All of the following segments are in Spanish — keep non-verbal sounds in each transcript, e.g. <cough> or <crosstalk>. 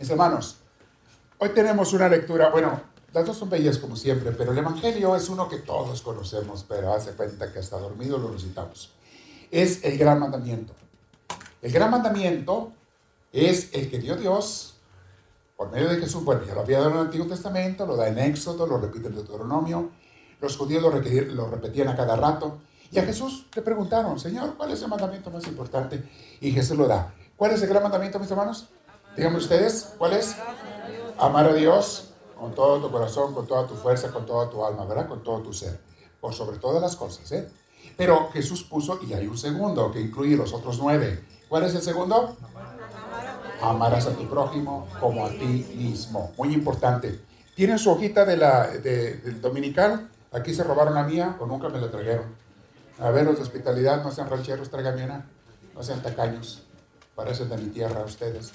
Mis hermanos, hoy tenemos una lectura, bueno, las dos son bellas como siempre, pero el Evangelio es uno que todos conocemos, pero hace cuenta que hasta dormido lo recitamos. Es el gran mandamiento. El gran mandamiento es el que dio Dios por medio de Jesús. Bueno, ya lo había dado en el Antiguo Testamento, lo da en Éxodo, lo repite en Deuteronomio. Los judíos lo, lo repetían a cada rato. Y a Jesús le preguntaron, Señor, ¿cuál es el mandamiento más importante? Y Jesús lo da. ¿Cuál es el gran mandamiento, mis hermanos? Díganme ustedes, ¿cuál es? Amar a Dios con todo tu corazón, con toda tu fuerza, con toda tu alma, ¿verdad? Con todo tu ser. Por sobre todas las cosas, ¿eh? Pero Jesús puso, y hay un segundo que incluye los otros nueve. ¿Cuál es el segundo? Amarás a tu prójimo como a ti mismo. Muy importante. ¿Tienen su hojita de la, del dominical? Aquí se robaron la mía o nunca me la trajeron. A ver, los de hospitalidad, no sean rancheros, tráiganme una. No sean tacaños. Parecen de mi tierra ustedes.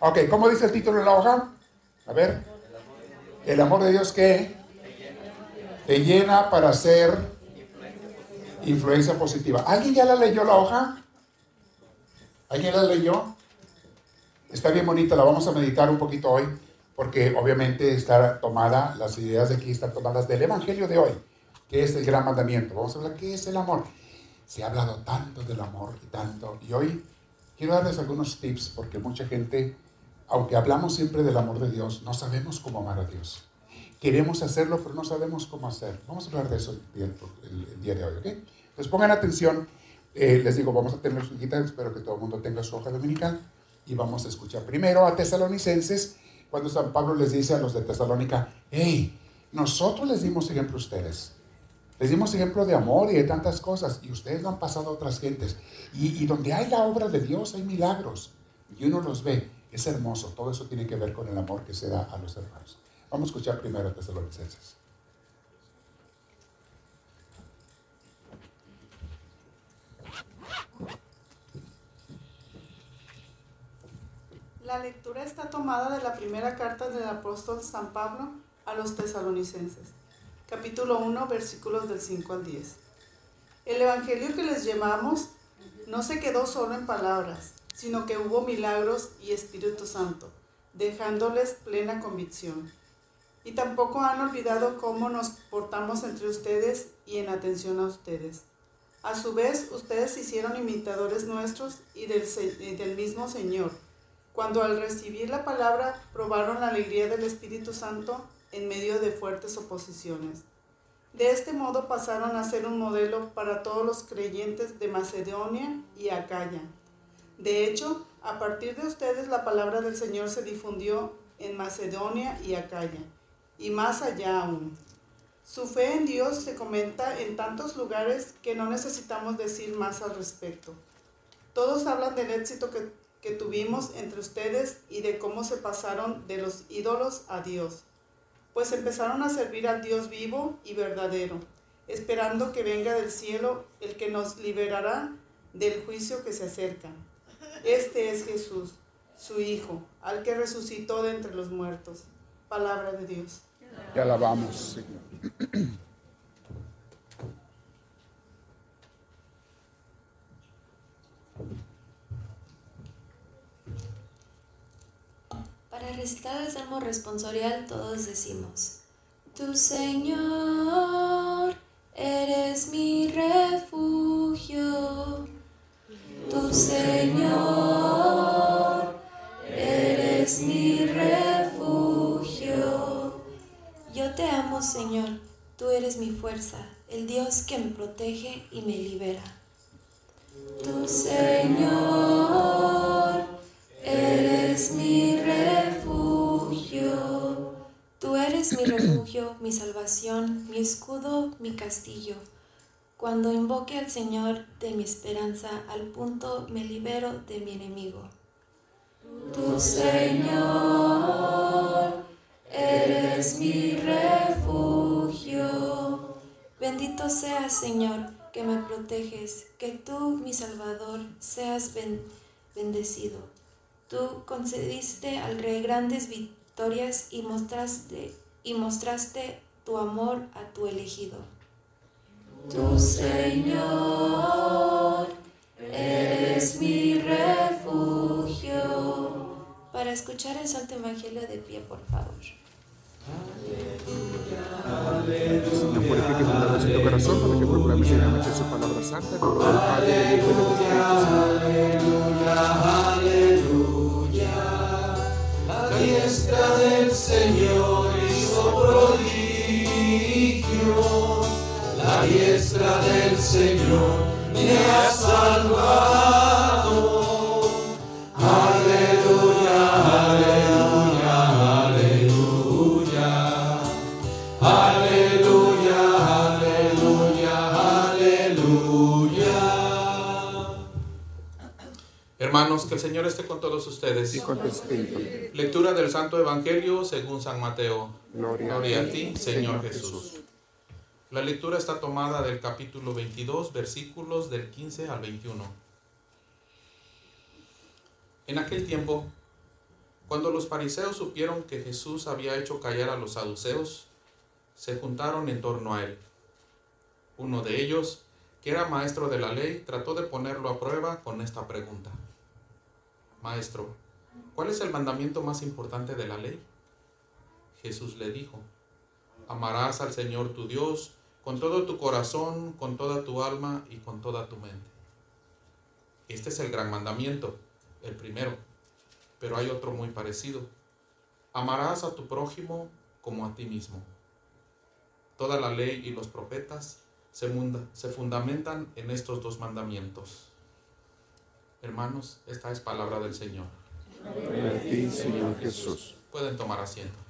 Ok, ¿cómo dice el título de la hoja? A ver. El amor de Dios que te llena para ser influencia positiva. ¿Alguien ya la leyó la hoja? ¿Alguien la leyó? Está bien bonita, la vamos a meditar un poquito hoy, porque obviamente está tomada, las ideas de aquí están tomadas del Evangelio de hoy. ¿Qué es el gran mandamiento? Vamos a hablar qué es el amor. Se ha hablado tanto del amor y tanto. Y hoy quiero darles algunos tips porque mucha gente, aunque hablamos siempre del amor de Dios, no sabemos cómo amar a Dios. Queremos hacerlo, pero no sabemos cómo hacer. Vamos a hablar de eso el, día de hoy, ¿ok? Entonces pongan atención. Eh, les digo, vamos a tener su guitarra, espero que todo el mundo tenga su hoja dominical. Y vamos a escuchar primero a tesalonicenses, cuando San Pablo les dice a los de Tesalónica, hey, nosotros les dimos ejemplo a ustedes. Les dimos ejemplo de amor y de tantas cosas, y ustedes lo han pasado a otras gentes. Y, donde hay la obra de Dios hay milagros, y uno los ve. Es hermoso, todo eso tiene que ver con el amor que se da a los hermanos. Vamos a escuchar primero a Tesalonicenses. La lectura está tomada de la primera carta del apóstol San Pablo a los tesalonicenses capítulo 1, versículos del 5 al 10. El Evangelio que les llevamos no se quedó solo en palabras, sino que hubo milagros y Espíritu Santo, dejándoles plena convicción. Y tampoco han olvidado cómo nos portamos entre ustedes y en atención a ustedes. A su vez, ustedes se hicieron imitadores nuestros y del, y del mismo Señor, cuando al recibir la palabra probaron la alegría del Espíritu Santo en medio de fuertes oposiciones. De este modo pasaron a ser un modelo para todos los creyentes de Macedonia y Acaya. De hecho, a partir de ustedes la palabra del Señor se difundió en Macedonia y Acaya, y más allá aún. Su fe en Dios se comenta en tantos lugares que no necesitamos decir más al respecto. Todos hablan del éxito que, que tuvimos entre ustedes y de cómo se pasaron de los ídolos a Dios pues empezaron a servir al Dios vivo y verdadero, esperando que venga del cielo el que nos liberará del juicio que se acerca. Este es Jesús, su Hijo, al que resucitó de entre los muertos. Palabra de Dios. Te alabamos, Señor. Para recitar el salmo responsorial todos decimos, Tu Señor, eres mi refugio. Tu Señor, eres mi refugio. Yo te amo, Señor, tú eres mi fuerza, el Dios que me protege y me libera. Tu Señor, eres mi refugio eres mi refugio, mi salvación, mi escudo, mi castillo. Cuando invoque al Señor de mi esperanza, al punto me libero de mi enemigo. Tu Señor, eres mi refugio. Bendito seas, Señor, que me proteges, que tú, mi Salvador, seas bendecido. Tú concediste al Rey grandes victorias y mostraste, y mostraste tu amor a tu elegido. Tu Señor, eres mi refugio. para escuchar el Santo Evangelio de pie, por favor. Señor, purifique tu de corazón para que procuramos dignamente su palabra santa. Padre, Aleluya, aleluya. La diestra del Señor diestra del Señor me ha salvado. Hermanos, que el Señor esté con todos ustedes. Y con tu espíritu. Lectura del Santo Evangelio según San Mateo. Gloria, a ti, Señor Jesús. La lectura está tomada del capítulo 22, versículos del 15 al 21. En aquel tiempo, cuando los fariseos supieron que Jesús había hecho callar a los saduceos, se juntaron en torno a él. Uno de ellos, que era maestro de la ley, trató de ponerlo a prueba con esta pregunta. Maestro, ¿cuál es el mandamiento más importante de la ley? Jesús le dijo, amarás al Señor tu Dios con todo tu corazón, con toda tu alma y con toda tu mente. Este es el gran mandamiento, el primero, pero hay otro muy parecido. Amarás a tu prójimo como a ti mismo. Toda la ley y los profetas se, se fundamentan en estos dos mandamientos. Hermanos, esta es palabra del Señor. Ti, Señor Jesús. Pueden tomar asiento.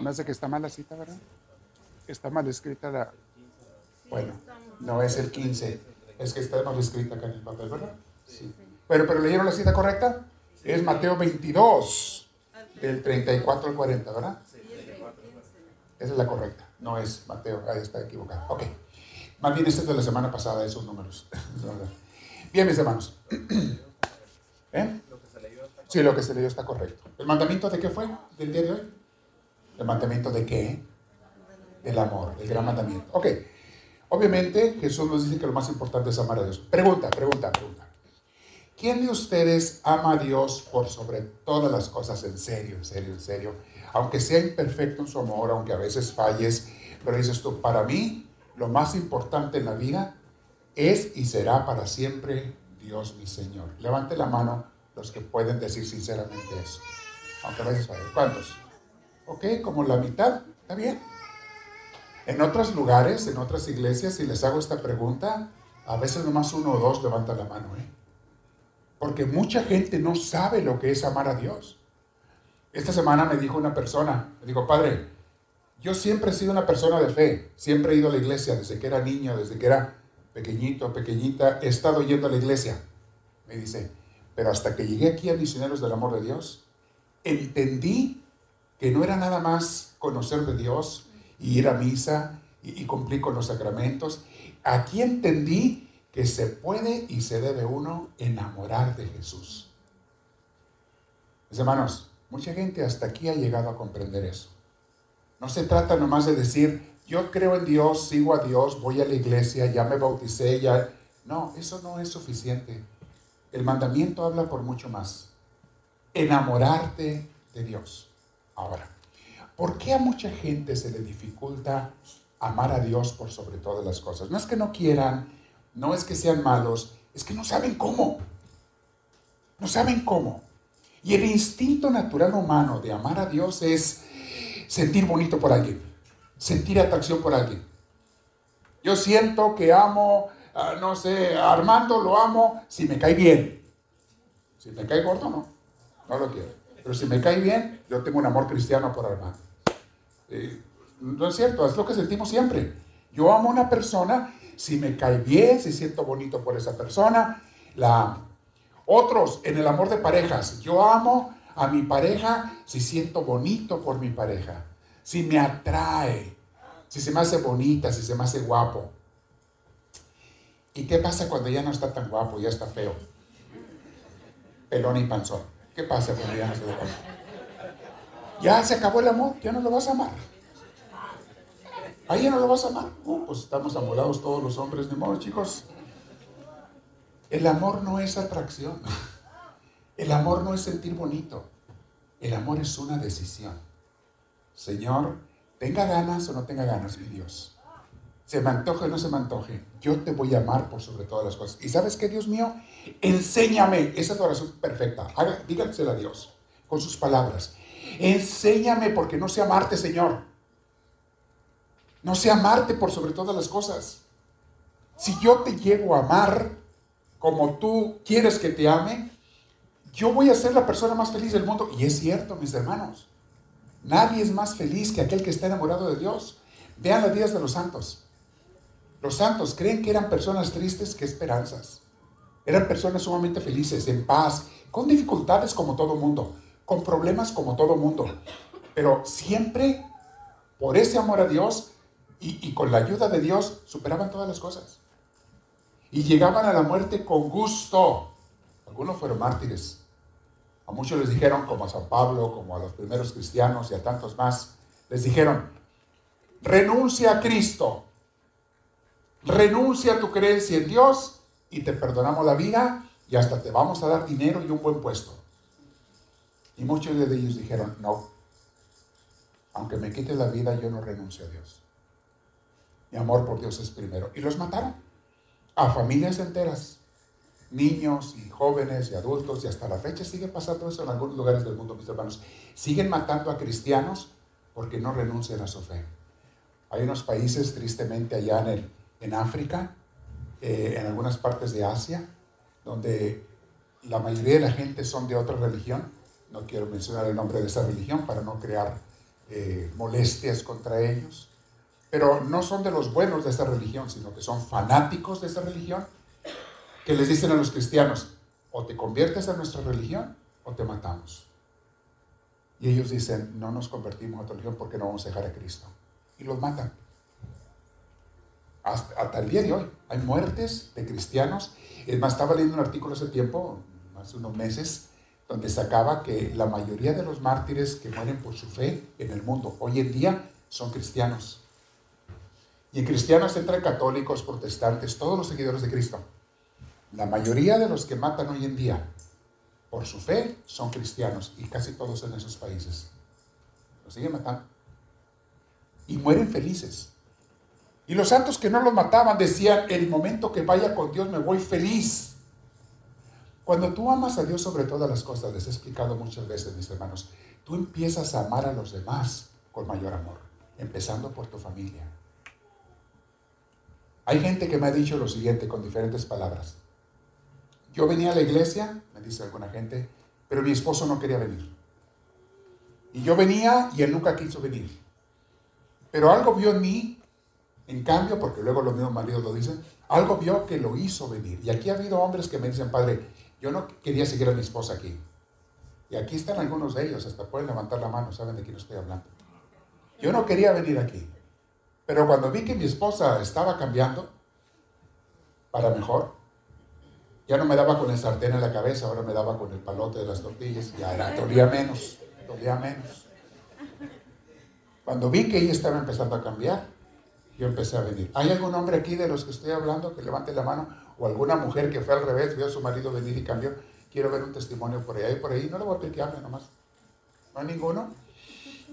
Me hace que está mal la cita, ¿verdad? Está mal escrita la... Bueno, no es el 15, es que está mal escrita acá en el papel, ¿verdad? Sí. Pero, pero leyeron la cita correcta. Es Mateo 22, del 34 al 40, ¿verdad? Esa es la correcta. No es Mateo, ahí está equivocado. Ok. Más bien, este es de la semana pasada, esos números. <laughs> bien, mis hermanos. <clears throat> ¿Eh? Sí, lo que se leyó está correcto. ¿El mandamiento de qué fue del día de hoy? ¿El mandamiento de qué? Del amor, el gran mandamiento. Ok. Obviamente, Jesús nos dice que lo más importante es amar a Dios. Pregunta, pregunta, pregunta. ¿Quién de ustedes ama a Dios por sobre todas las cosas? En serio, en serio, en serio aunque sea imperfecto en su amor, aunque a veces falles, pero dices tú, para mí lo más importante en la vida es y será para siempre Dios mi Señor. Levante la mano los que pueden decir sinceramente eso, aunque a veces fallen. ¿Cuántos? Ok, como la mitad, está bien. En otros lugares, en otras iglesias, si les hago esta pregunta, a veces nomás uno o dos levanta la mano, ¿eh? Porque mucha gente no sabe lo que es amar a Dios. Esta semana me dijo una persona, me dijo, padre, yo siempre he sido una persona de fe, siempre he ido a la iglesia desde que era niño, desde que era pequeñito, pequeñita, he estado yendo a la iglesia. Me dice, pero hasta que llegué aquí a Misioneros del Amor de Dios, entendí que no era nada más conocer de Dios y ir a misa y, cumplir con los sacramentos. Aquí entendí que se puede y se debe uno enamorar de Jesús. Mis hermanos, Mucha gente hasta aquí ha llegado a comprender eso. No se trata nomás de decir, yo creo en Dios, sigo a Dios, voy a la iglesia, ya me bauticé, ya... No, eso no es suficiente. El mandamiento habla por mucho más. Enamorarte de Dios. Ahora, ¿por qué a mucha gente se le dificulta amar a Dios por sobre todas las cosas? No es que no quieran, no es que sean malos, es que no saben cómo. No saben cómo. Y el instinto natural humano de amar a Dios es sentir bonito por alguien, sentir atracción por alguien. Yo siento que amo, ah, no sé, Armando lo amo si me cae bien. Si me cae gordo, no, no lo quiero. Pero si me cae bien, yo tengo un amor cristiano por Armando. Eh, no es cierto, es lo que sentimos siempre. Yo amo a una persona si me cae bien, si siento bonito por esa persona, la amo. Otros en el amor de parejas. Yo amo a mi pareja si siento bonito por mi pareja, si me atrae, si se me hace bonita, si se me hace guapo. ¿Y qué pasa cuando ya no está tan guapo, ya está feo? Pelón y panzón. ¿Qué pasa cuando ya no guapo? Ya se acabó el amor, ya no lo vas a amar. ¿A ella no lo vas a amar? Uh, pues estamos amolados todos los hombres, de modo, chicos. El amor no es atracción. El amor no es sentir bonito. El amor es una decisión. Señor, tenga ganas o no tenga ganas, mi Dios. Se me antoje o no se me antoje. Yo te voy a amar por sobre todas las cosas. ¿Y sabes qué, Dios mío? Enséñame. Esa es la oración perfecta. Dígansela a Dios con sus palabras. Enséñame porque no sé amarte, Señor. No sé amarte por sobre todas las cosas. Si yo te llego a amar como tú quieres que te ame, yo voy a ser la persona más feliz del mundo. Y es cierto, mis hermanos. Nadie es más feliz que aquel que está enamorado de Dios. Vean las vidas de los santos. Los santos creen que eran personas tristes que esperanzas. Eran personas sumamente felices, en paz, con dificultades como todo mundo, con problemas como todo mundo. Pero siempre, por ese amor a Dios y, con la ayuda de Dios, superaban todas las cosas. Y llegaban a la muerte con gusto. Algunos fueron mártires, a muchos les dijeron, como a San Pablo, como a los primeros cristianos y a tantos más, les dijeron, renuncia a Cristo, renuncia a tu creencia en Dios y te perdonamos la vida y hasta te vamos a dar dinero y un buen puesto. Y muchos de ellos dijeron, no, aunque me quite la vida, yo no renuncio a Dios. Mi amor por Dios es primero. Y los mataron a familias enteras niños y jóvenes y adultos, y hasta la fecha sigue pasando eso en algunos lugares del mundo, mis hermanos. Siguen matando a cristianos porque no renuncian a su fe. Hay unos países, tristemente, allá en, el, en África, eh, en algunas partes de Asia, donde la mayoría de la gente son de otra religión. No quiero mencionar el nombre de esa religión para no crear eh, molestias contra ellos. Pero no son de los buenos de esa religión, sino que son fanáticos de esa religión que les dicen a los cristianos, o te conviertes a nuestra religión o te matamos. Y ellos dicen, no nos convertimos a tu religión porque no vamos a dejar a Cristo. Y los matan. Hasta, el día de hoy hay muertes de cristianos. Es más, estaba leyendo un artículo hace tiempo, hace unos meses, donde sacaba que la mayoría de los mártires que mueren por su fe en el mundo hoy en día son cristianos. Y en cristianos entran católicos, protestantes, todos los seguidores de Cristo. La mayoría de los que matan hoy en día por su fe son cristianos y casi todos en esos países. Los siguen matando. Y mueren felices. Y los santos que no los mataban decían, el momento que vaya con Dios me voy feliz. Cuando tú amas a Dios sobre todas las cosas, les he explicado muchas veces, mis hermanos, tú empiezas a amar a los demás con mayor amor, empezando por tu familia. Hay gente que me ha dicho lo siguiente con diferentes palabras. Yo venía a la iglesia, me dice alguna gente, pero mi esposo no quería venir. Y yo venía y él nunca quiso venir. Pero algo vio en mí, en cambio, porque luego los mismos maridos lo dicen, algo vio que lo hizo venir. Y aquí ha habido hombres que me dicen, padre, yo no quería seguir a mi esposa aquí. Y aquí están algunos de ellos, hasta pueden levantar la mano, saben de quién estoy hablando. Yo no quería venir aquí. Pero cuando vi que mi esposa estaba cambiando para mejor, ya no me daba con el sartén en la cabeza, ahora me daba con el palote de las tortillas. Ya era, dolía menos, dolía menos. Cuando vi que ella estaba empezando a cambiar, yo empecé a venir. ¿Hay algún hombre aquí de los que estoy hablando que levante la mano? ¿O alguna mujer que fue al revés, vio a su marido venir y cambió? Quiero ver un testimonio por ahí por ahí. No le voy a pedir que hable nomás. ¿No hay ninguno?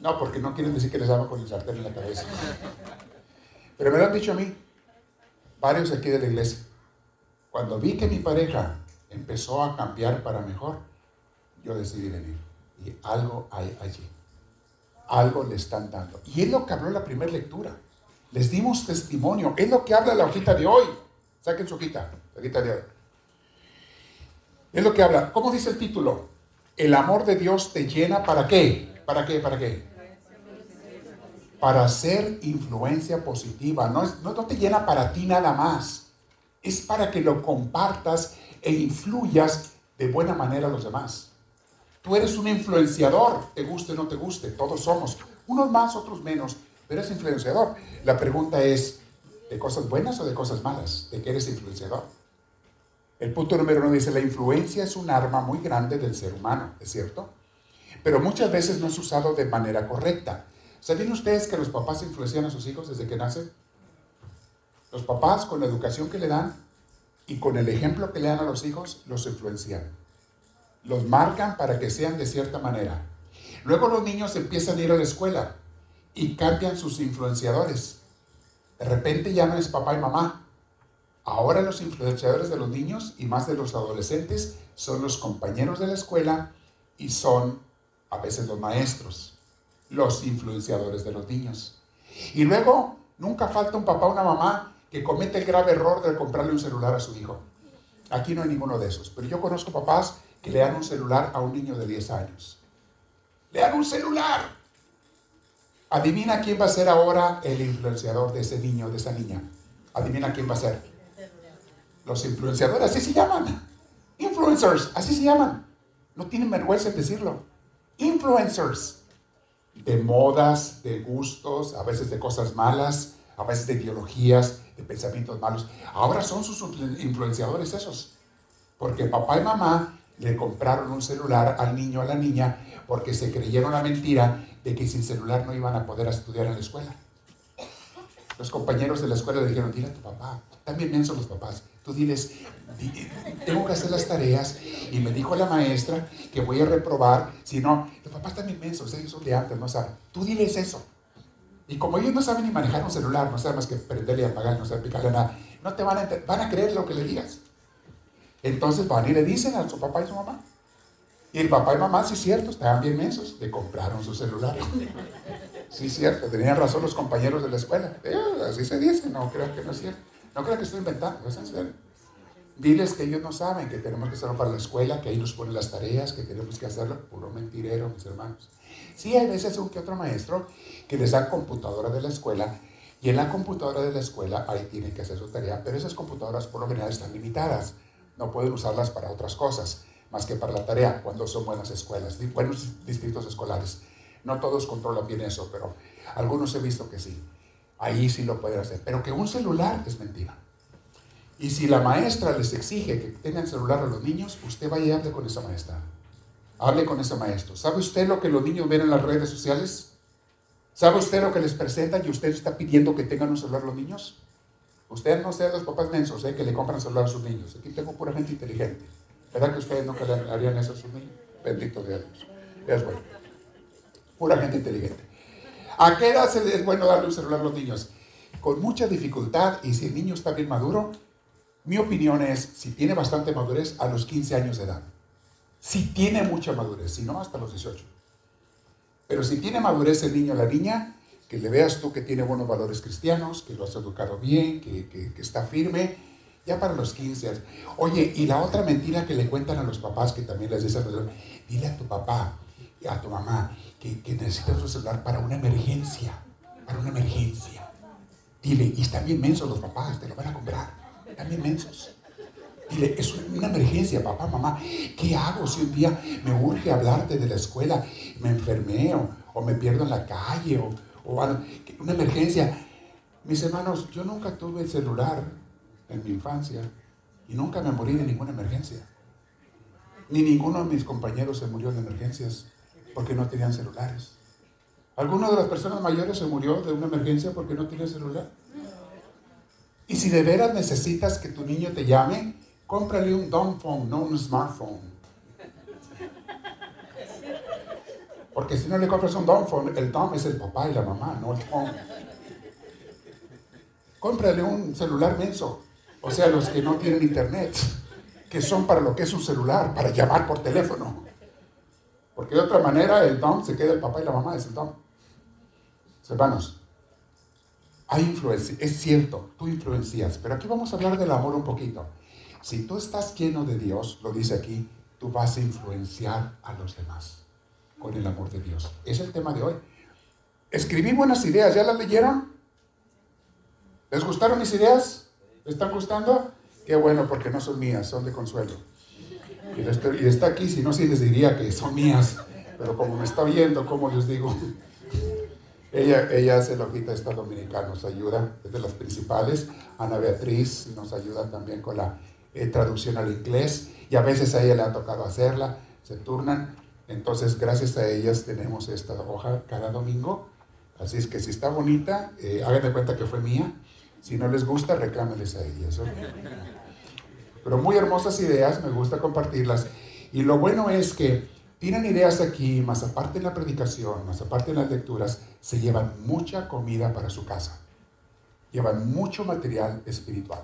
No, porque no quieren decir que les daba con el sartén en la cabeza. Pero me lo han dicho a mí, varios aquí de la iglesia. Cuando vi que mi pareja empezó a cambiar para mejor, yo decidí venir. Y algo hay allí. Algo le están dando. Y es lo que habló la primera lectura. Les dimos testimonio. Es lo que habla la hojita de hoy. Saquen su hojita, la hojita de hoy. Es lo que habla. ¿Cómo dice el título? El amor de Dios te llena para qué? ¿Para qué? ¿Para qué? Para hacer influencia positiva. No, no, no te llena para ti nada más es para que lo compartas e influyas de buena manera a los demás. Tú eres un influenciador, te guste o no te guste, todos somos, unos más, otros menos, pero eres influenciador. La pregunta es, ¿de cosas buenas o de cosas malas? ¿De qué eres influenciador? El punto número uno dice, la influencia es un arma muy grande del ser humano, ¿es cierto? Pero muchas veces no es usado de manera correcta. ¿Sabían ustedes que los papás influencian a sus hijos desde que nacen? Los papás con la educación que le dan y con el ejemplo que le dan a los hijos, los influencian. Los marcan para que sean de cierta manera. Luego los niños empiezan a ir a la escuela y cambian sus influenciadores. De repente ya no es papá y mamá. Ahora los influenciadores de los niños y más de los adolescentes son los compañeros de la escuela y son a veces los maestros, los influenciadores de los niños. Y luego nunca falta un papá o una mamá que comete el grave error de comprarle un celular a su hijo. Aquí no hay ninguno de esos, pero yo conozco papás que le dan un celular a un niño de 10 años. Le dan un celular. Adivina quién va a ser ahora el influenciador de ese niño, de esa niña. Adivina quién va a ser. Los influenciadores, así se llaman. Influencers, así se llaman. No tienen vergüenza en decirlo. Influencers. De modas, de gustos, a veces de cosas malas, a veces de ideologías, de pensamientos malos. Ahora son sus influenciadores esos. Porque papá y mamá le compraron un celular al niño, a la niña, porque se creyeron la mentira que sin celular no iban a poder estudiar en la escuela. Los compañeros de la escuela le dijeron, dile a tu papá, también mensos los papás, tú diles, tengo que hacer las tareas y me dijo la maestra que voy a reprobar, si no, los papás también mensos, ellos son de antes, no saben. Tú diles eso. Y como ellos no saben ni manejar un celular, no saben más que prenderle y apagar, no saben picarle nada, no te van a, van a creer lo que le digas. Entonces van y le dicen a su papá y su mamá. Y el papá y mamá, sí cierto, estaban bien mensos, le compraron su celular. Sí cierto, tenían razón los compañeros de la escuela. Eh, así se dice, no creo que no es cierto. No creo que estoy inventando, es en serio. Diles que ellos no saben que tenemos que hacerlo para la escuela, que ahí nos ponen las tareas, que tenemos que hacerlo. Puro mentirero, mis hermanos. Sí, hay veces un que otro maestro que les dan computadora de la escuela y en la computadora de la escuela ahí tienen que hacer su tarea, pero esas computadoras por lo general están limitadas. No pueden usarlas para otras cosas más que para la tarea cuando son buenas escuelas, buenos distritos escolares. No todos controlan bien eso, pero algunos he visto que sí. Ahí sí lo pueden hacer. Pero que un celular es mentira. Y si la maestra les exige que tengan celular a los niños, usted vaya y hable con esa maestra. Hable con ese maestro. ¿Sabe usted lo que los niños ven en las redes sociales? ¿Sabe usted lo que les presentan y usted está pidiendo que tengan un celular los niños? Usted no sea los papás mensos ¿eh? que le compran celular a sus niños. Aquí tengo pura gente inteligente. ¿Verdad que ustedes nunca le harían eso a sus niños? Bendito Dios. Es bueno. Pura gente inteligente. ¿A qué edad es bueno darle un celular a los niños? Con mucha dificultad y si el niño está bien maduro, mi opinión es, si tiene bastante madurez, a los 15 años de edad. Si tiene mucha madurez, si no, hasta los 18. Pero si tiene madurez el niño o la niña, que le veas tú que tiene buenos valores cristianos, que lo has educado bien, que, que está firme, ya para los 15 años. Oye, y la otra mentira que le cuentan a los papás, que también les dicen, dile a tu papá a tu mamá que, que necesitas un celular para una emergencia, para una emergencia. Dile, y están bien mensos los papás, te lo van a comprar, están bien mensos. Dile, es una emergencia, papá, mamá. ¿Qué hago si un día me urge hablarte de la escuela, me enfermé o, me pierdo en la calle o, o una emergencia? Mis hermanos, yo nunca tuve el celular en mi infancia y nunca me morí de ninguna emergencia. Ni ninguno de mis compañeros se murió de emergencias porque no tenían celulares. ¿Alguna de las personas mayores se murió de una emergencia porque no tenía celular? Y si de veras necesitas que tu niño te llame, cómprale un dumb phone, no un smartphone. Porque si no le compras un dumb phone, el dumb es el papá y la mamá, no el phone. Cómprale un celular menso. O sea, los que no tienen internet, que son para lo que es un celular, para llamar por teléfono. Porque de otra manera el don se queda el papá y la mamá es el don. Hermanos, hay influencia, es cierto, tú influencias, pero aquí vamos a hablar del amor un poquito. Si tú estás lleno de Dios, lo dice aquí, tú vas a influenciar a los demás con el amor de Dios. Es el tema de hoy. Escribí buenas ideas, ¿ya las leyeron? ¿Les gustaron mis ideas? ¿Le están gustando? Qué bueno, porque no son mías, son de consuelo. Y, está aquí, si no, sí les diría que son mías. Pero como me está viendo, ¿cómo les digo? ella, ella hace la hojita esta dominicana, nos ayuda, es de las principales. Ana Beatriz nos ayuda también con la eh, traducción al inglés. Y a veces a ella le ha tocado hacerla, se turnan. Entonces, gracias a ellas tenemos esta hoja cada domingo Así es que si está bonita, eh, hagan de cuenta que fue mía. Si no les gusta, reclámeles a ellas. Pero muy hermosas ideas, me gusta compartirlas. Y lo bueno es que tienen ideas aquí, más aparte en la predicación, más aparte en las lecturas, se llevan mucha comida para su casa. Llevan mucho material espiritual.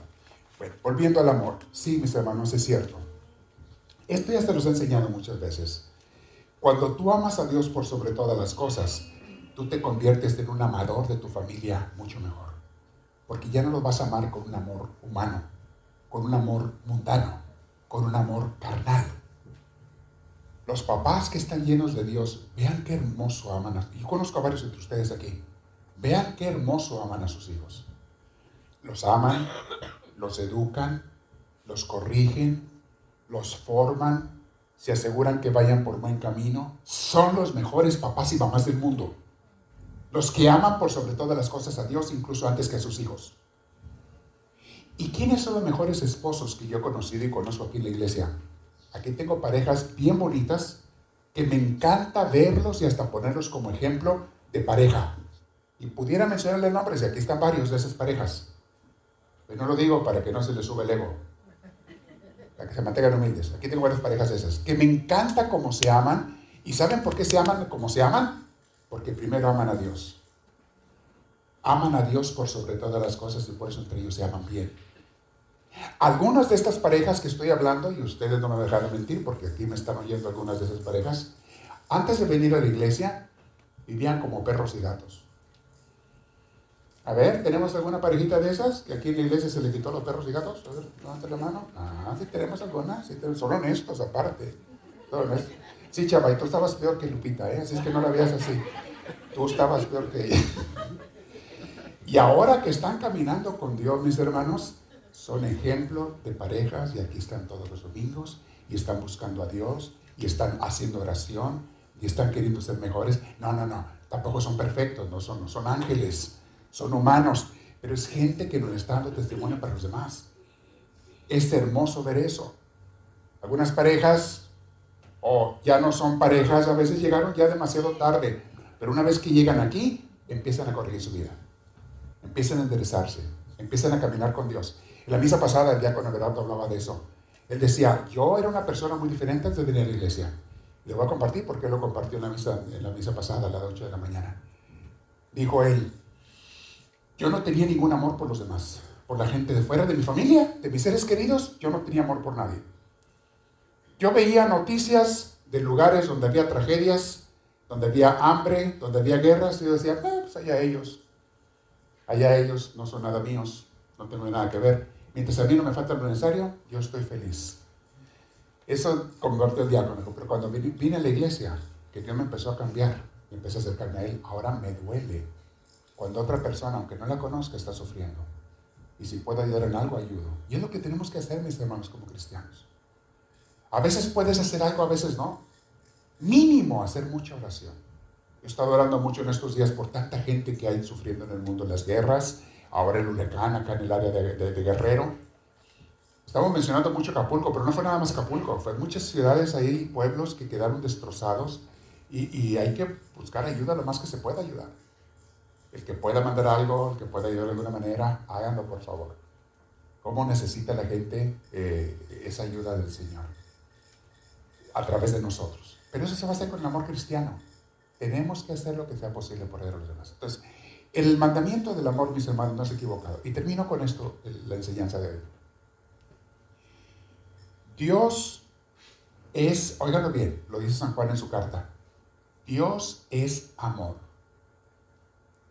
Bueno, volviendo al amor. Sí, mis hermanos, es cierto. Esto ya se los he enseñado muchas veces. Cuando tú amas a Dios por sobre todas las cosas, tú te conviertes en un amador de tu familia mucho mejor. Porque ya no los vas a amar con un amor humano, con un amor mundano, con un amor carnal los papás que están llenos de Dios, vean qué hermoso aman a Yo conozco a varios entre ustedes aquí. Vean qué hermoso aman a sus hijos. Los aman, los educan, los corrigen, los forman, se aseguran que vayan por buen camino. Son los mejores papás y mamás del mundo. Los que aman por sobre todas las cosas a Dios, incluso antes que a sus hijos. ¿Y quiénes son los mejores esposos que yo he conocido y conozco aquí en la iglesia? Aquí tengo parejas bien bonitas que me encanta verlos y hasta ponerlos como ejemplo de pareja. Y pudiera mencionarle nombres, y aquí están varios de esas parejas. Pero no lo digo para que no se les sube el ego, para que se mantengan humildes. Aquí tengo varias parejas de esas, que me encanta cómo se aman. ¿Y saben por qué se aman como se aman? Porque primero aman a Dios. Aman a Dios por sobre todas las cosas y por eso entre ellos se aman bien. Algunas de estas parejas que estoy hablando, y ustedes no me dejaron mentir porque aquí me están oyendo algunas de esas parejas, antes de venir a la iglesia vivían como perros y gatos. A ver, ¿tenemos alguna parejita de esas que aquí en la iglesia se le quitó los perros y gatos? A ver, levanta la mano. Ah, sí tenemos algunas, sí son honestos aparte. Sí, chava, y tú estabas peor que Lupita, ¿eh? así es que no la veas así. Tú estabas peor que ella. Y ahora que están caminando con Dios, mis hermanos, son ejemplo de parejas y aquí están todos los domingos y están buscando a Dios y están haciendo oración y están queriendo ser mejores. No, no, no, tampoco son perfectos, no son, no son ángeles, son humanos, pero es gente que nos está dando testimonio para los demás. Es hermoso ver eso. Algunas parejas, o ya no son parejas, a veces llegaron ya demasiado tarde, pero una vez que llegan aquí, empiezan a corregir su vida, empiezan a enderezarse, empiezan a caminar con Dios. En la misa pasada el diácono Gerardo hablaba de eso. Él decía, yo era una persona muy diferente antes de venir a la iglesia. Le voy a compartir porque lo compartió en la misa, en la misa pasada a las 8 de la mañana. Dijo él, yo no tenía ningún amor por los demás, por la gente de fuera de mi familia, de mis seres queridos, yo no tenía amor por nadie. Yo veía noticias de lugares donde había tragedias, donde había hambre, donde había guerras, y yo decía, ah, pues allá ellos, allá ellos no son nada míos, no tengo nada que ver. Mientras a mí no me falta lo necesario, yo estoy feliz. Eso convirtió el diácono. Pero cuando vine a la iglesia, que Dios me empezó a cambiar, y empecé a acercarme a Él, ahora me duele. Cuando otra persona, aunque no la conozca, está sufriendo. Y si puedo ayudar en algo, ayudo. Y es lo que tenemos que hacer, mis hermanos, como cristianos. A veces puedes hacer algo, a veces no. Mínimo hacer mucha oración. He estado orando mucho en estos días por tanta gente que hay sufriendo en el mundo, las guerras, ahora el huracán acá en el área de, Guerrero. Estamos mencionando mucho Acapulco, pero no fue nada más Acapulco, fue muchas ciudades ahí, pueblos que quedaron destrozados y, hay que buscar ayuda lo más que se pueda ayudar. El que pueda mandar algo, el que pueda ayudar de alguna manera, háganlo por favor. ¿Cómo necesita la gente eh, esa ayuda del Señor? A través de nosotros. Pero eso se va a hacer con el amor cristiano. Tenemos que hacer lo que sea posible por ayudar a los demás. Entonces, el mandamiento del amor, mis hermanos, no es equivocado. Y termino con esto, la enseñanza de hoy. Dios es, óiganlo bien, lo dice San Juan en su carta, Dios es amor.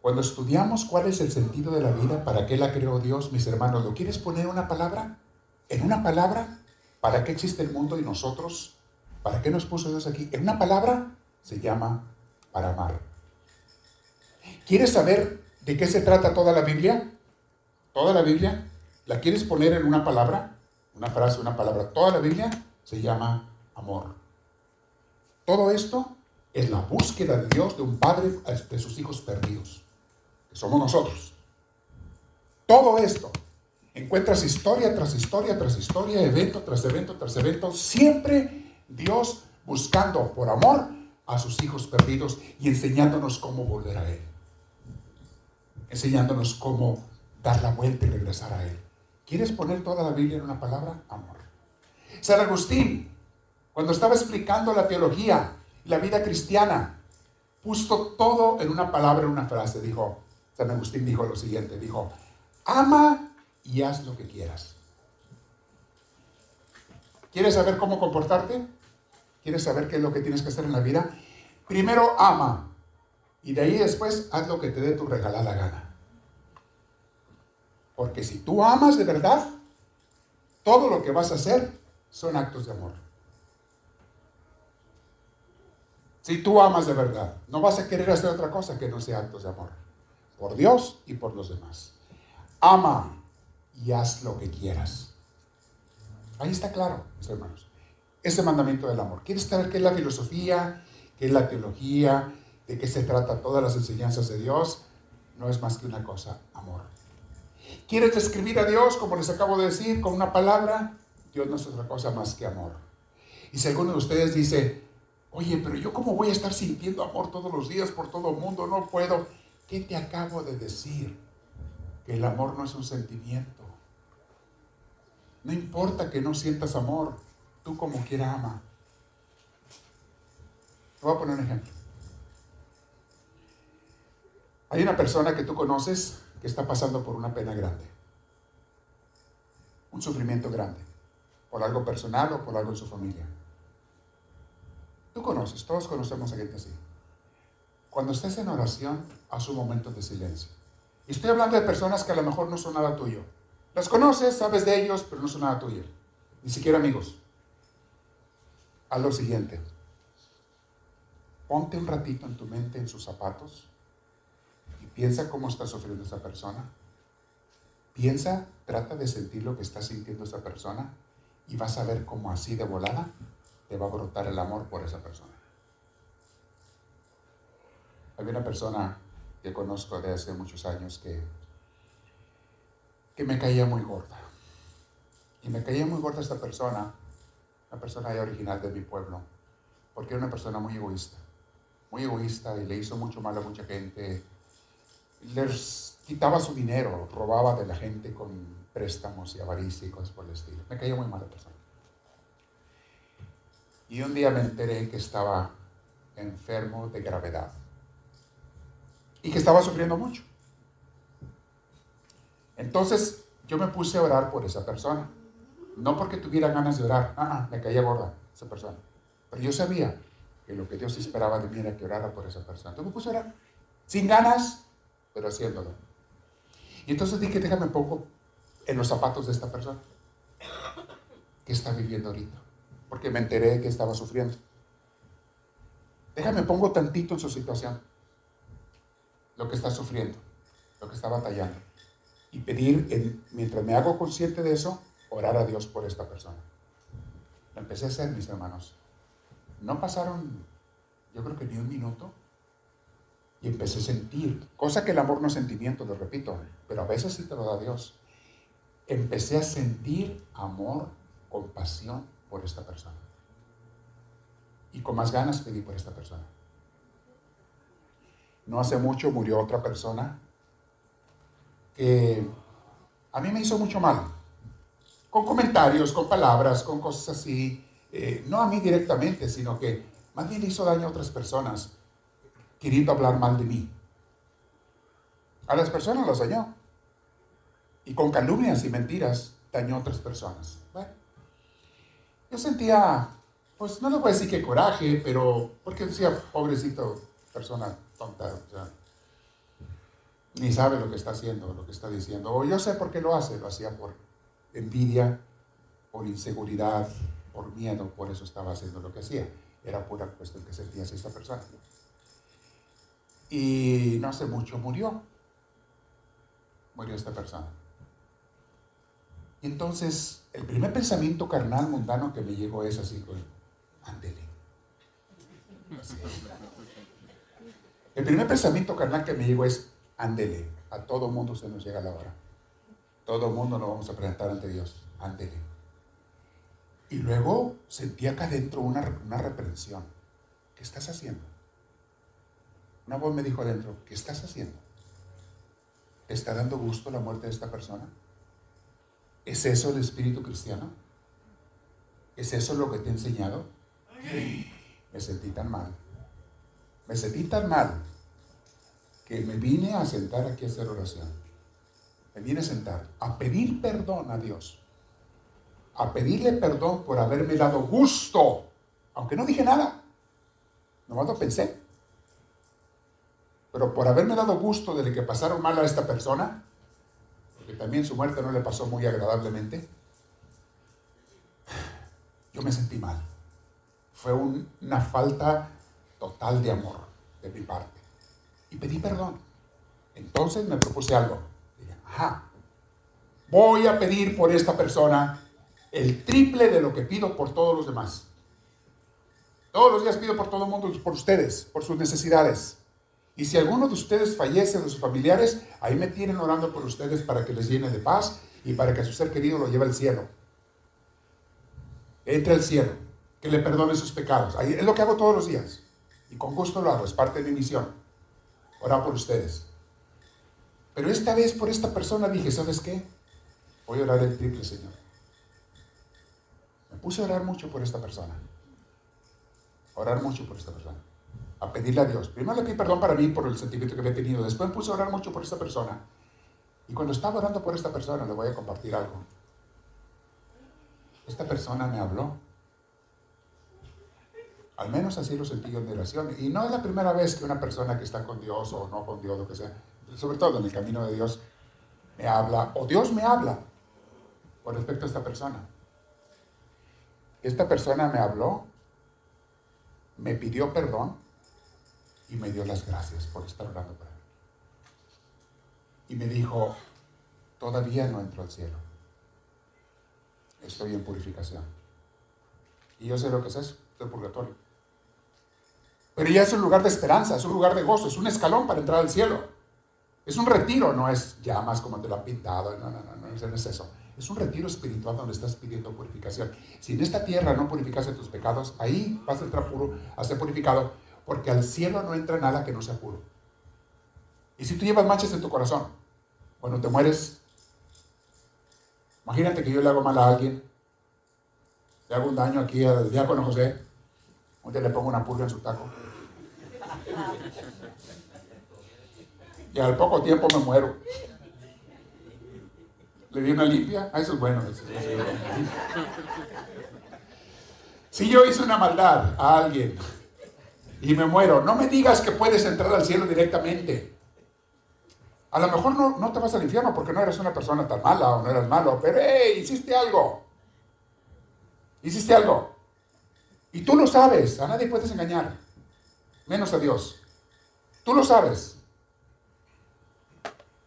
Cuando estudiamos cuál es el sentido de la vida, para qué la creó Dios, mis hermanos, ¿lo quieres poner en una palabra? ¿En una palabra? ¿Para qué existe el mundo y nosotros? ¿Para qué nos puso Dios aquí? En una palabra se llama para amar. ¿Quieres saber de qué se trata toda la Biblia? Toda la Biblia. ¿La quieres poner en una palabra? Una frase, una palabra. Toda la Biblia se llama amor. Todo esto es la búsqueda de Dios de un padre de sus hijos perdidos, que somos nosotros. Todo esto. Encuentras historia tras historia tras historia, evento tras evento tras evento, siempre Dios buscando por amor a sus hijos perdidos y enseñándonos cómo volver a Él. enseñándonos cómo dar la vuelta y regresar a Él. ¿Quieres poner toda la Biblia en una palabra? Amor. San Agustín, cuando estaba explicando la teología, la vida cristiana, puso todo en una palabra, en una frase. Dijo, San Agustín dijo lo siguiente, dijo, ama y haz lo que quieras. ¿Quieres saber cómo comportarte? ¿Quieres saber qué es lo que tienes que hacer en la vida? Primero ama y de ahí después haz lo que te dé tu regalada gana. Porque si tú amas de verdad, todo lo que vas a hacer son actos de amor. Si tú amas de verdad, no vas a querer hacer otra cosa que no sea actos de amor. Por Dios y por los demás. Ama y haz lo que quieras. Ahí está claro, mis hermanos. Ese mandamiento del amor. ¿Quieres saber qué es la filosofía? ¿Qué es la teología? ¿De qué se trata todas las enseñanzas de Dios? No es más que una cosa, amor. ¿Quieres describir a Dios, como les acabo de decir, con una palabra? Dios no es otra cosa más que amor. Y si alguno de ustedes dice, oye, pero yo cómo voy a estar sintiendo amor todos los días por todo el mundo, no puedo. ¿Qué te acabo de decir? Que el amor no es un sentimiento. No importa que no sientas amor, tú como quiera ama. Te voy a poner un ejemplo. Hay una persona que tú conoces que está pasando por una pena grande, un sufrimiento grande, por algo personal o por algo en su familia. Tú conoces, todos conocemos a gente así. Cuando estés en oración, haz un momento de silencio. Y estoy hablando de personas que a lo mejor no son nada tuyo. Las conoces, sabes de ellos, pero no son nada tuyo. Ni siquiera amigos. Haz lo siguiente. Ponte un ratito en tu mente en sus zapatos y piensa cómo está sufriendo esa persona. Piensa, trata de sentir lo que está sintiendo esa persona y vas a ver cómo así de volada te va a brotar el amor por esa persona. Había una persona que conozco de hace muchos años que, que me caía muy gorda. Y me caía muy gorda esta persona, una persona original de mi pueblo, porque era una persona muy egoísta. Muy egoísta y le hizo mucho mal a mucha gente. Les quitaba su dinero, robaba de la gente con préstamos y avaricia y cosas por el estilo. Me caía muy mal la persona. Y un día me enteré que estaba enfermo de gravedad y que estaba sufriendo mucho. Entonces yo me puse a orar por esa persona. No porque tuviera ganas de orar, ah, ah, me caía gorda esa persona. Pero yo sabía que lo que Dios esperaba de mí era que orara por esa persona. Entonces me puse a orar, sin ganas, pero haciéndolo. Y entonces dije, déjame un poco en los zapatos de esta persona. ¿Qué está viviendo ahorita? Porque me enteré que estaba sufriendo. Déjame pongo tantito en su situación lo que está sufriendo, lo que está batallando. Y pedir, mientras me hago consciente de eso, orar a Dios por esta persona. Lo empecé a hacer, mis hermanos. No pasaron, yo creo que ni un minuto, y empecé a sentir, cosa que el amor no es sentimiento, lo repito, pero a veces sí te lo da Dios. Empecé a sentir amor, compasión por esta persona. Y con más ganas pedí por esta persona. No hace mucho murió otra persona que a mí me hizo mucho mal. Con comentarios, con palabras, con cosas así. Eh, no a mí directamente, sino que más bien hizo daño a otras personas, queriendo hablar mal de mí. A las personas las dañó. Y con calumnias y mentiras dañó a otras personas. Bueno, yo sentía, pues no le voy a decir que coraje, pero porque decía, pobrecito persona tonta, ni sabe lo que está haciendo, lo que está diciendo. O yo sé por qué lo hace, lo hacía por envidia, por inseguridad, por miedo, por eso estaba haciendo lo que hacía. Era pura cuestión que sentía esta persona. Y no hace mucho murió. Murió esta persona. Y entonces, el primer pensamiento carnal mundano que me llegó es así, ándele. El primer pensamiento carnal que me llegó es, ándele, a todo mundo se nos llega la hora. Todo mundo nos vamos a presentar ante Dios, ándele. Y luego sentí acá adentro una, una reprensión. ¿Qué estás haciendo? Una voz me dijo adentro, ¿qué estás haciendo? ¿Te está dando gusto la muerte de esta persona? ¿Es eso el espíritu cristiano? ¿Es eso lo que te he enseñado? Me sentí tan mal. Me sentí tan mal que me vine a sentar aquí a hacer oración. Me vine a sentar a pedir perdón a Dios. A pedirle perdón por haberme dado gusto. Aunque no dije nada. Nomás lo pensé. Pero por haberme dado gusto de que pasaron mal a esta persona, porque también su muerte no le pasó muy agradablemente, yo me sentí mal. Fue una falta total de amor de mi parte. Y pedí perdón. Entonces me propuse algo. Dije, ajá, voy a pedir por esta persona el triple de lo que pido por todos los demás. Todos los días pido por todo el mundo, por ustedes, por sus necesidades. Y si alguno de ustedes fallece de sus familiares, ahí me tienen orando por ustedes para que les llene de paz y para que su ser querido lo lleve al cielo. Entre al cielo, que le perdone sus pecados. Es lo que hago todos los días. Y con gusto lo hago, es parte de mi misión. Orar por ustedes. Pero esta vez por esta persona dije, ¿sabes qué? Voy a orar el triple, Señor. Me puse a orar mucho por esta persona. orar mucho por esta persona. A pedirle a Dios. Primero le pedí perdón para mí por el sentimiento que había tenido. Después me puse a orar mucho por esta persona. Y cuando estaba orando por esta persona, le voy a compartir algo. Esta persona me habló al menos así lo sentí yo en mi oración. Y no es la primera vez que una persona que está con Dios o no con Dios, lo que sea, sobre todo en el camino de Dios, me habla, o Dios me habla con respecto a esta persona. Esta persona me habló, me pidió perdón y me dio las gracias por estar orando para mí. Y me dijo, todavía no entro al cielo. Estoy en purificación. Y yo sé lo que es eso, el purgatorio. Pero ya es un lugar de esperanza, es un lugar de gozo, es un escalón para entrar al cielo. Es un retiro, no es llamas como te lo han pintado, no, no, no, no, no es eso. Es un retiro espiritual donde estás pidiendo purificación. Si en esta tierra no purificas tus pecados, ahí vas a entrar puro, a ser purificado, porque al cielo no entra nada que no sea puro. Y si tú llevas manchas en tu corazón, cuando te mueres, imagínate que yo le hago mal a alguien, le hago un daño aquí al diácono José, un le pongo una purga en su taco. Y al poco tiempo me muero. Le di una limpia. Ah, eso es bueno. Si yo hice una maldad a alguien y me muero, no me digas que puedes entrar al cielo directamente. A lo mejor no, no te vas al infierno porque no eres una persona tan mala o no eres malo, pero hey, hiciste algo. Hiciste algo. Y tú lo sabes, a nadie puedes engañar, menos a Dios. Tú lo sabes.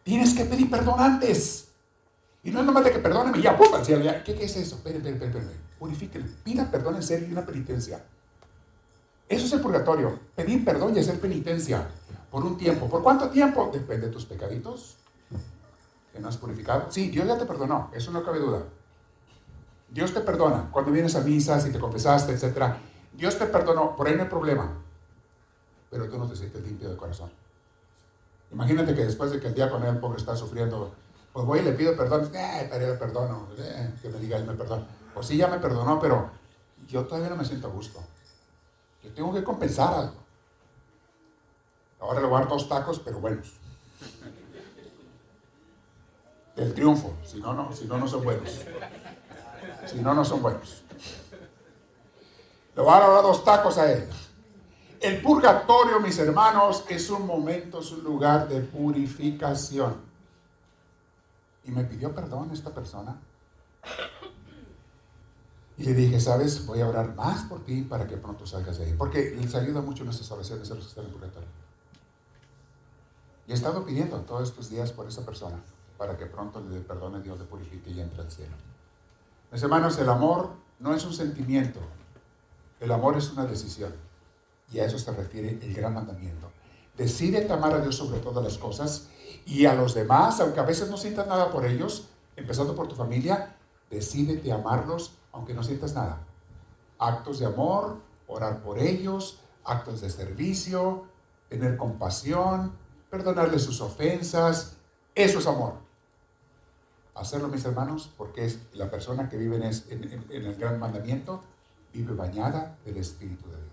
Tienes que pedir perdón antes. Y no es nomás de que perdóneme ya, pum, ¿Qué, ¿Qué es eso? Espere, espere, espere, Purifíquele. Pida perdón en serio y una penitencia. Eso es el purgatorio. Pedir perdón y hacer penitencia. Por un tiempo. ¿Por cuánto tiempo? Depende de tus pecaditos. ¿Que no has purificado? Sí, Dios ya te perdonó. Eso no cabe duda. Dios te perdona cuando vienes a misa, si te confesaste, etc. Dios te perdonó, por ahí no hay problema. Pero tú no te sientes limpio de corazón. Imagínate que después de que el día con el pobre está sufriendo, pues voy y le pido perdón, eh, que me diga él me perdona. Pues sí, ya me perdonó, pero yo todavía no me siento a gusto. Yo tengo que compensar algo. Ahora le voy a dar dos tacos, pero buenos. Del triunfo, si no, no, si no, no son buenos. Si no, no son buenos. Le voy a dar dos tacos a él. El purgatorio, mis hermanos, es un momento, es un lugar de purificación. Y me pidió perdón esta persona. Y le dije, ¿sabes? Voy a orar más por ti para que pronto salgas de ahí. Porque les ayuda mucho nuestras oraciones a los que están en purgatorio. Y he estado pidiendo todos estos días por esa persona para que pronto le perdone Dios, le purifique y entre al cielo. Mis hermanos, el amor no es un sentimiento, el amor es una decisión. Y a eso se refiere el gran mandamiento. Decide amar a Dios sobre todas las cosas y a los demás, aunque a veces no sientas nada por ellos, empezando por tu familia, decídete amarlos aunque no sientas nada. Actos de amor, orar por ellos, actos de servicio, tener compasión, perdonarles sus ofensas. Eso es amor. Hacerlo, mis hermanos, porque es la persona que vive en, en el gran mandamiento, vive bañada del Espíritu de Dios.